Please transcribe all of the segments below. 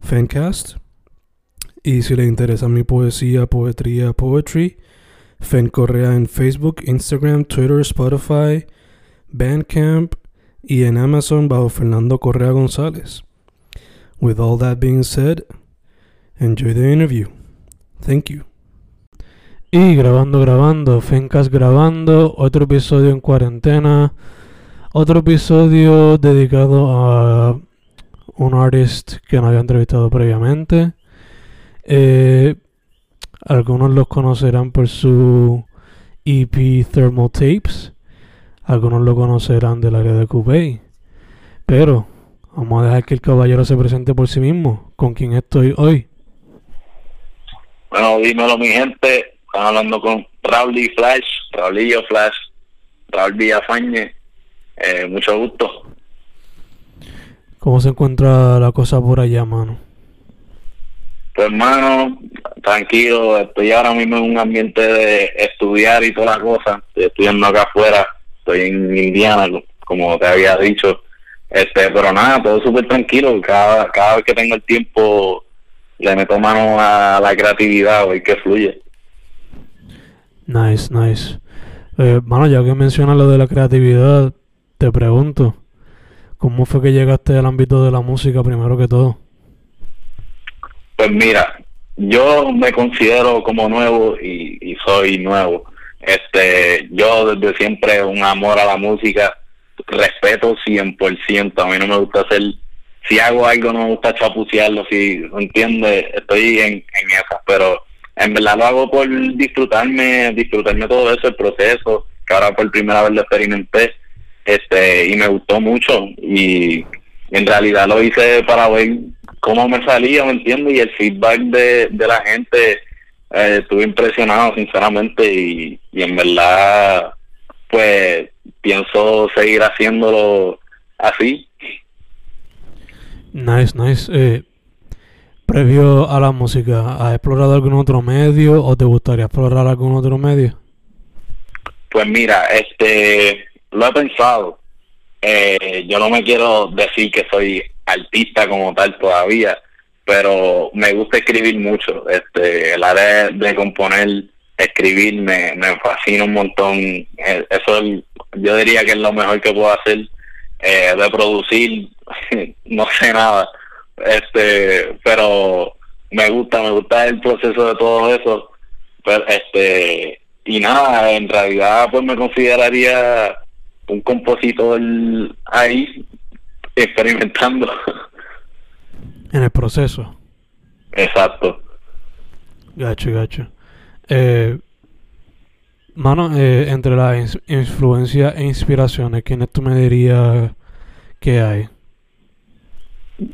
Fancast. Y si le interesa mi poesía, poetría, poetry, Fen Correa en Facebook, Instagram, Twitter, Spotify, Bandcamp y en Amazon bajo Fernando Correa González. With all that being said, enjoy the interview. Thank you. Y grabando, grabando, Fencast grabando, otro episodio en cuarentena, otro episodio dedicado a un artist que no había entrevistado previamente. Eh, algunos los conocerán por su EP Thermal Tapes, algunos lo conocerán del área de Coupé, pero vamos a dejar que el caballero se presente por sí mismo, con quien estoy hoy. Bueno, dímelo mi gente, están hablando con Raúl Flash, Raulillo Flash, Raúl Villafañe, eh, mucho gusto. ¿Cómo se encuentra la cosa por allá, mano? Pues hermano, tranquilo, estoy ahora mismo en un ambiente de estudiar y todas las cosas, estoy estudiando acá afuera, estoy en Indiana, como te había dicho, este, pero nada, todo súper tranquilo, cada, cada vez que tengo el tiempo le meto mano a la creatividad, y que fluye. Nice, nice. Eh, mano, ya que mencionas lo de la creatividad, te pregunto, ¿cómo fue que llegaste al ámbito de la música primero que todo? Pues mira, yo me considero como nuevo y, soy nuevo. Este, yo desde siempre un amor a la música, respeto 100%, a mí no me gusta hacer si hago algo no me gusta chapucearlo, si entiende, estoy en, en esas, pero en verdad lo hago por disfrutarme, disfrutarme todo eso, el proceso, que ahora por primera vez lo experimenté, este, y me gustó mucho, y en realidad lo hice para ver cómo me salía, ¿me entiendes? Y el feedback de, de la gente, eh, estuve impresionado, sinceramente, y, y en verdad, pues, pienso seguir haciéndolo así, Nice, nice. Eh, previo a la música, ¿has explorado algún otro medio o te gustaría explorar algún otro medio? Pues mira, este, lo he pensado. Eh, yo no me quiero decir que soy artista como tal todavía, pero me gusta escribir mucho. Este, el área de componer, escribir me, me fascina un montón. Eh, eso yo diría que es lo mejor que puedo hacer. Eh, de producir no sé nada, este, pero me gusta, me gusta el proceso de todo eso, este, y nada, en realidad pues me consideraría un compositor ahí experimentando. En el proceso. Exacto. Gacho, gacho. Eh, mano, eh, entre las influencias e inspiraciones, ¿quiénes tú me dirías que hay?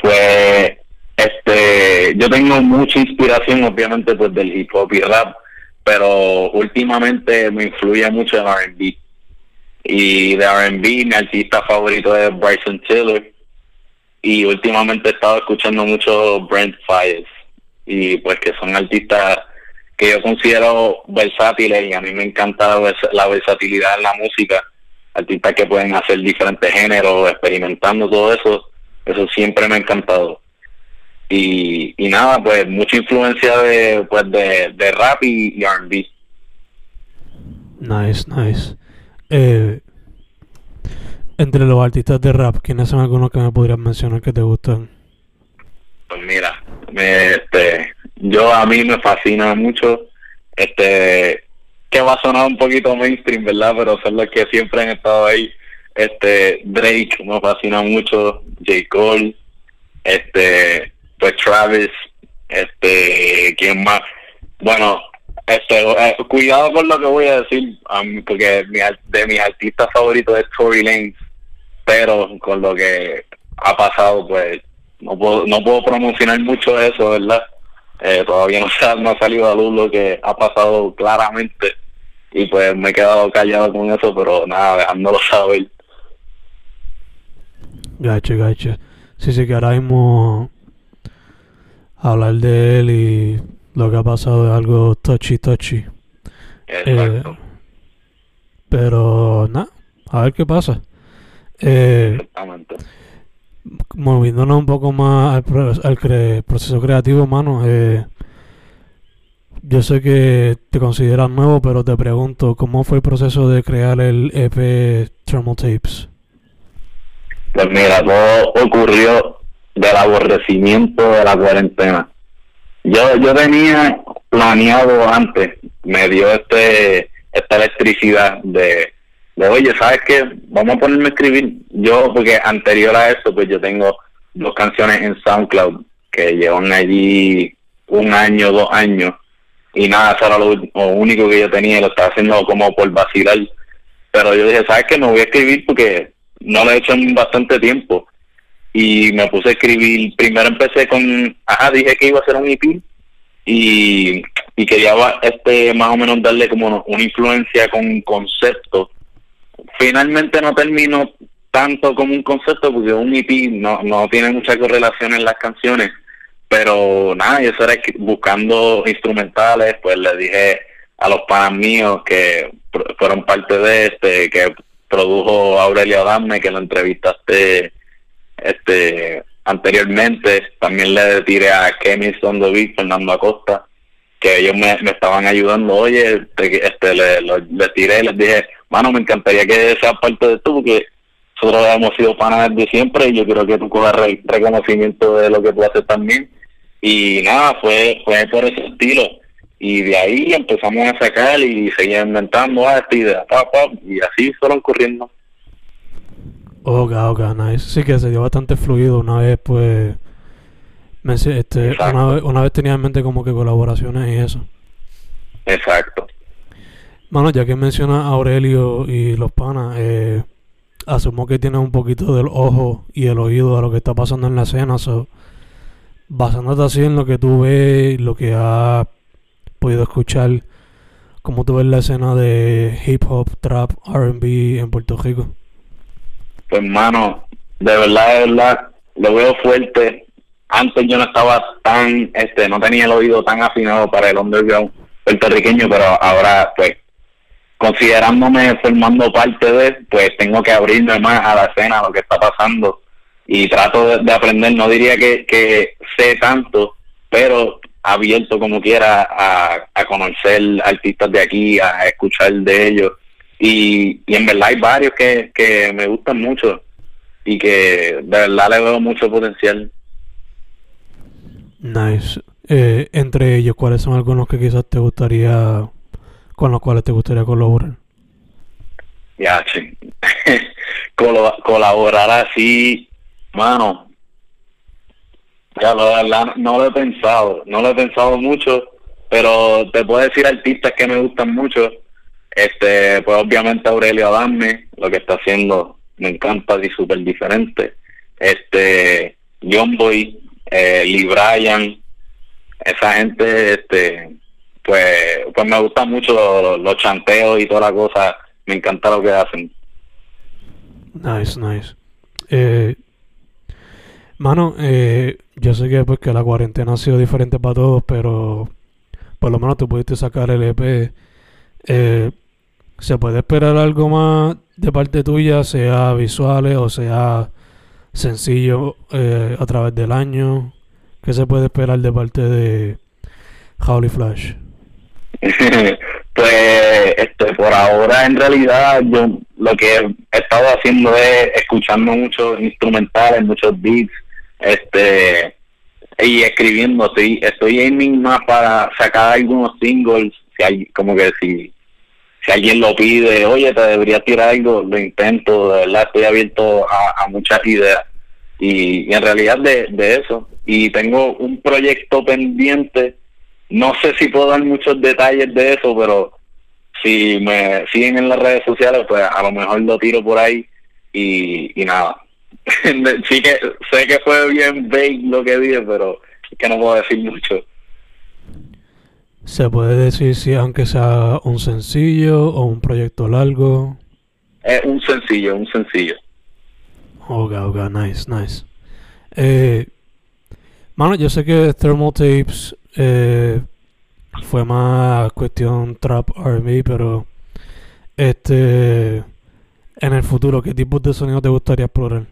Pues este yo tengo mucha inspiración obviamente pues del hip hop y rap, pero últimamente me influye mucho el R&B. Y de R&B mi artista favorito es Bryson Tiller y últimamente he estado escuchando mucho Brent Fires y pues que son artistas que yo considero versátiles y a mí me encanta la versatilidad en la música, artistas que pueden hacer diferentes géneros, experimentando todo eso eso siempre me ha encantado. Y, y nada, pues mucha influencia de, pues de, de rap y, y RB. Nice, nice. Eh, entre los artistas de rap, ¿quiénes son algunos que me podrías mencionar que te gustan? Pues mira, me, este, yo a mí me fascina mucho, este, que va a sonar un poquito mainstream, ¿verdad? Pero son los que siempre han estado ahí. Este, Drake me fascina mucho, J. Cole, este, pues Travis, este, ¿quién más? Bueno, este, eh, cuidado con lo que voy a decir, porque mi, de mis artistas favoritos es Tory Lanez, pero con lo que ha pasado, pues no puedo, no puedo promocionar mucho eso, ¿verdad? Eh, todavía no, ha salido a luz lo que ha pasado claramente y pues me he quedado callado con eso, pero nada, dejándolo saber. Gacho, gacho. Sí, sí, que ahora mismo hablar de él y lo que ha pasado es algo touchy, touchy. Exacto. Eh, pero nada, a ver qué pasa. Eh, Exactamente. moviéndonos un poco más al, pro- al cre- proceso creativo, mano. Eh, yo sé que te consideras nuevo, pero te pregunto, ¿cómo fue el proceso de crear el EP Thermal Tapes? Pues mira, todo ocurrió del aborrecimiento de la cuarentena. Yo yo tenía planeado antes, me dio este esta electricidad de, de oye, ¿sabes qué? Vamos a ponerme a escribir. Yo, porque anterior a eso, pues yo tengo dos canciones en SoundCloud que llevan allí un año, dos años, y nada, eso era lo, único que yo tenía lo estaba haciendo como por vacilar. Pero yo dije, ¿sabes qué? Me voy a escribir porque no lo he hecho en bastante tiempo. Y me puse a escribir, primero empecé con, ajá, dije que iba a hacer un EP y, y quería este más o menos darle como una influencia con un concepto. Finalmente no terminó tanto como un concepto porque un EP no, no tiene mucha correlación en las canciones, pero nada, y eso era buscando instrumentales, pues le dije a los panas míos que fueron parte de este, que produjo Aurelio Adame, que lo entrevistaste este anteriormente, también le tiré a the Beat, Fernando Acosta, que ellos me, estaban ayudando, oye, te- este, le, tiré, les dije, mano, me encantaría que seas parte de esto, porque nosotros hemos sido panas desde siempre y yo quiero que tú cojas re- reconocimiento de lo que tú haces también. Y nada, fue, fue por ese estilo. Y de ahí empezamos a sacar y seguía inventando ah, esta idea, pa, pa, y así fueron corriendo. Ok, ok, nice. Sí que se dio bastante fluido. Una vez, pues. me este, Exacto. una, vez, una vez tenía en mente como que colaboraciones y eso. Exacto. Mano, ya que mencionas a Aurelio y los panas, eh, asumo que tienes un poquito del ojo y el oído a lo que está pasando en la escena. So, basándote así en lo que tú ves, lo que has podido escuchar, ¿cómo tú ves la escena de hip hop, trap, RB en Puerto Rico? Pues hermano, de verdad, de verdad, lo veo fuerte. Antes yo no estaba tan, este, no tenía el oído tan afinado para el underground puertorriqueño, pero ahora, pues, considerándome formando parte de, pues tengo que abrirme más a la escena, a lo que está pasando, y trato de, de aprender, no diría que, que sé tanto, pero abierto como quiera a, a conocer artistas de aquí, a escuchar de ellos, y, y en verdad hay varios que, que me gustan mucho y que de verdad le veo mucho potencial. Nice. Eh, entre ellos, ¿cuáles son algunos que quizás te gustaría, con los cuales te gustaría colaborar? Ya, sí. Colaborar así, mano. Ya, la verdad, no lo he pensado, no lo he pensado mucho, pero te puedo decir artistas que me gustan mucho. Este, pues obviamente Aurelio Adame, lo que está haciendo me encanta y súper diferente. Este, John Boy, eh, Lee Bryan, esa gente, este, pues, pues me gustan mucho los, chanteos y toda la cosa, me encanta lo que hacen. Nice, nice. Eh, mano, eh, yo sé que pues que la cuarentena ha sido diferente para todos, pero por lo menos tú pudiste sacar el EP. Eh, ¿Se puede esperar algo más de parte tuya, sea visuales o sea sencillo eh, a través del año? ¿Qué se puede esperar de parte de Howley Flash? pues este por ahora en realidad yo lo que he estado haciendo es escuchando muchos instrumentales muchos beats este y escribiendo, estoy, estoy aiming más para sacar algunos singles, si hay, como que si, si alguien lo pide, oye, te debería tirar algo, lo intento, de verdad estoy abierto a, muchas ideas. Y, en realidad de, eso. Y tengo un proyecto pendiente, no sé si puedo dar muchos detalles de eso, pero si me siguen en las redes sociales, pues a lo mejor lo tiro por ahí y, y nada, sí que sé que fue bien vague lo que dije, pero es que no puedo decir mucho. ¿Se puede decir si aunque sea un sencillo o un proyecto largo? Es un sencillo, un sencillo. Ok, ok, nice, nice. Eh, mano, yo sé que Thermal Tapes eh, fue más cuestión trap R&B, pero este en el futuro, ¿qué tipos de sonidos te gustaría explorar?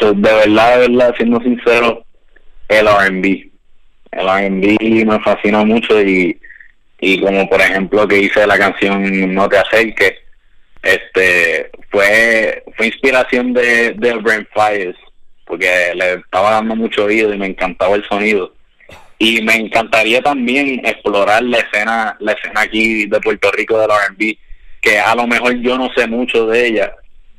de verdad, de verdad, siendo sincero, el R&B. El R&B me fascina mucho y, y como por ejemplo que hice la canción No te acerques, este fue fue inspiración de, de Brain Fires porque le estaba dando mucho oído y me encantaba el sonido. Y me encantaría también explorar la escena la escena aquí de Puerto Rico del R&B que a lo mejor yo no sé mucho de ella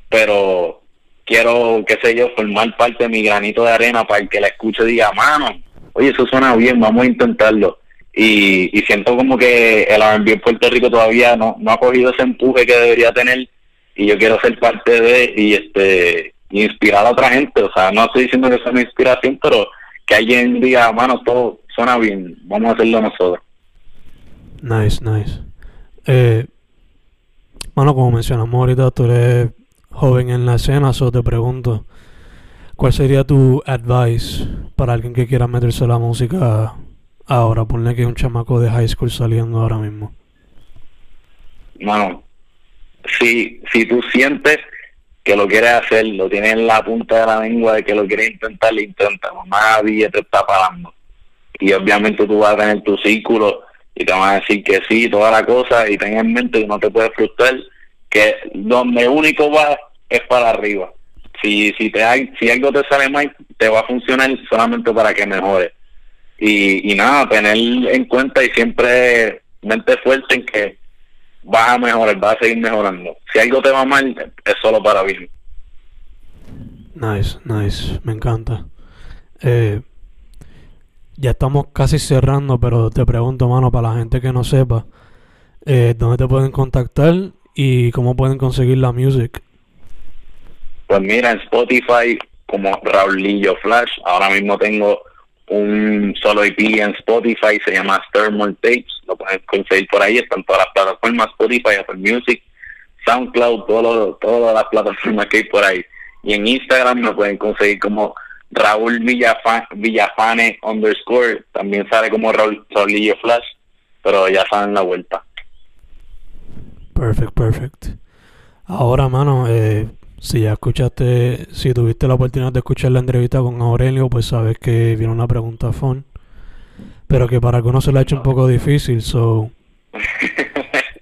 pero quiero, qué sé yo, formar parte de mi granito de arena para el que la escuche diga, mano, oye, eso suena bien, vamos a intentarlo. Y, siento como que el R&B en Puerto Rico todavía no, no ha cogido ese empuje que debería tener y yo quiero ser parte de y este inspirar a otra gente. O sea, no estoy diciendo que sea una inspiración, pero que alguien diga, mano, todo suena bien, vamos a hacerlo nosotros. Nice, nice. Eh, mano, como mencionamos ahorita, tú eres joven en la escena, so te pregunto, ¿cuál sería tu advice para alguien que quiera meterse a la música ahora? Ponle que es un chamaco de high school saliendo ahora mismo. Bueno, si, si tú sientes que lo quieres hacer, lo tienes en la punta de la lengua de que lo quieres intentar, lo intenta, nadie te está parando. Y obviamente tú vas a tener tu círculo y te van a decir que sí, toda la cosa, y ten en mente que no te puedes frustrar, que donde único va es para arriba. Si, si, te si algo te sale mal, te va a funcionar solamente para que mejore. Y, y nada, tener en cuenta y siempre mente fuerte en que vas a mejorar, vas a seguir mejorando. Si algo te va mal, es solo para bien. Nice, nice, me encanta. Eh, ya estamos casi cerrando, pero te pregunto, mano, para la gente que no sepa, eh, ¿dónde te pueden contactar y cómo pueden conseguir la music? Pues mira, en Spotify como Raulillo Flash, ahora mismo tengo un solo EP en Spotify, se llama Thermal Tapes, lo pueden conseguir por ahí, están todas las plataformas, Spotify, Apple Music, SoundCloud, todo todas las plataformas que hay por ahí. Y en Instagram me pueden conseguir como Raúl Villafane underscore, también sale como Raúl, Raulillo Flash, pero ya saben la vuelta. Perfect, perfect. Ahora, mano, eh, si ya escuchaste, si tuviste la oportunidad de escuchar la entrevista con Aurelio, pues sabes que viene una pregunta phone. Pero que para algunos se le ha hecho un poco difícil, so...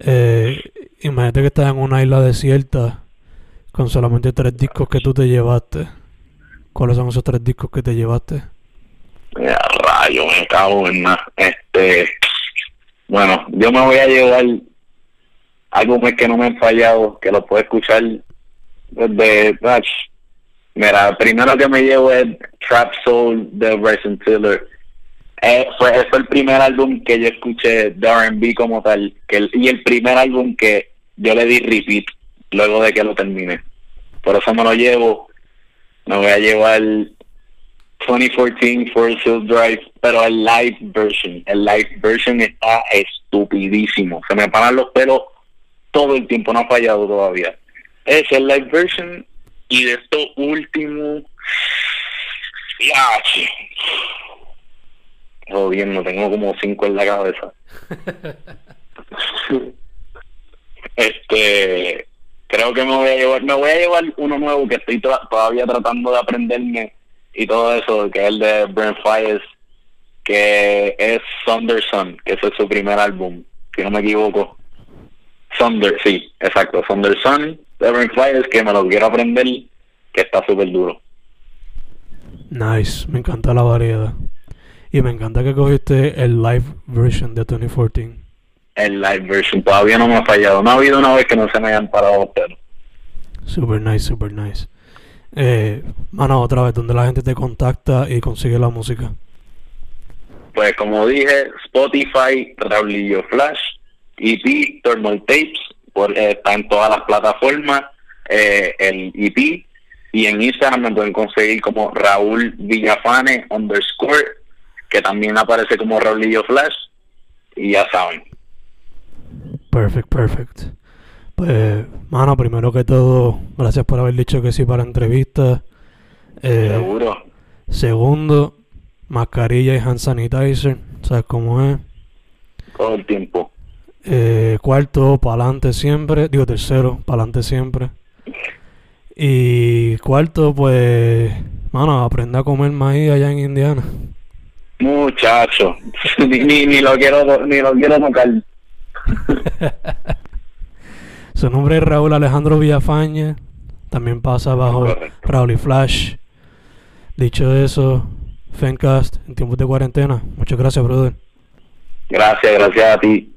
Eh, imagínate que estás en una isla desierta con solamente tres discos que tú te llevaste. ¿Cuáles son esos tres discos que te llevaste? Ya, rayo, me cago en nada. Este, bueno, yo me voy a llevar algo que no me han fallado, que lo puedo escuchar de Mira, primero que me llevo es Trap Soul de Bryson Tiller. Eh, fue, fue el primer álbum que yo escuché de R&B como tal, que y el primer álbum que yo le di repeat luego de que lo terminé. Por eso me lo llevo. Me voy a llevar 2014 Forest Hill Drive, pero el live version. El live version está estupidísimo. Se me paran los pelos todo el tiempo, no ha fallado todavía es el live version y de esto último. Ya todo bien no tengo como cinco en la cabeza. Este creo que me voy a llevar me voy a llevar uno nuevo que estoy todavía tratando de aprenderme y todo eso que es el de Brent Fires que es Thunder Sun que ese es su primer álbum si no me equivoco. Thunder sí exacto Thunder Sun Seven Flyers que me lo quiero aprender, que está súper duro. Nice, me encanta la variedad. Y me encanta que cogiste el live version de 2014. El live version todavía no me ha fallado. No ha habido una vez que no se me hayan parado pero Super nice, super nice. Eh, mano, otra vez, donde la gente te contacta y consigue la música. Pues como dije, Spotify, Raulillo Flash, EP, Thermal Tapes, por, eh, está en todas las plataformas, eh, el EP, y en Instagram me pueden conseguir como Raúl Villafane underscore, que también aparece como Raulillo Flash, y ya saben. Perfect, perfect. Pues, mano, primero que todo, gracias por haber dicho que sí para la entrevista. Eh, Seguro. Segundo, mascarilla y hand sanitizer, ¿sabes cómo es? Todo el tiempo. Eh, cuarto, para adelante siempre. Digo, tercero, para adelante siempre. Y cuarto, pues, mano, aprende a comer maíz allá en Indiana. Muchacho, ni, ni, ni lo quiero ni lo quiero tocar. Su nombre es Raúl Alejandro Villafañe. También pasa bajo Correcto. Raúl y Flash. Dicho eso, Fencast en tiempos de cuarentena. Muchas gracias, brother. Gracias, gracias a ti.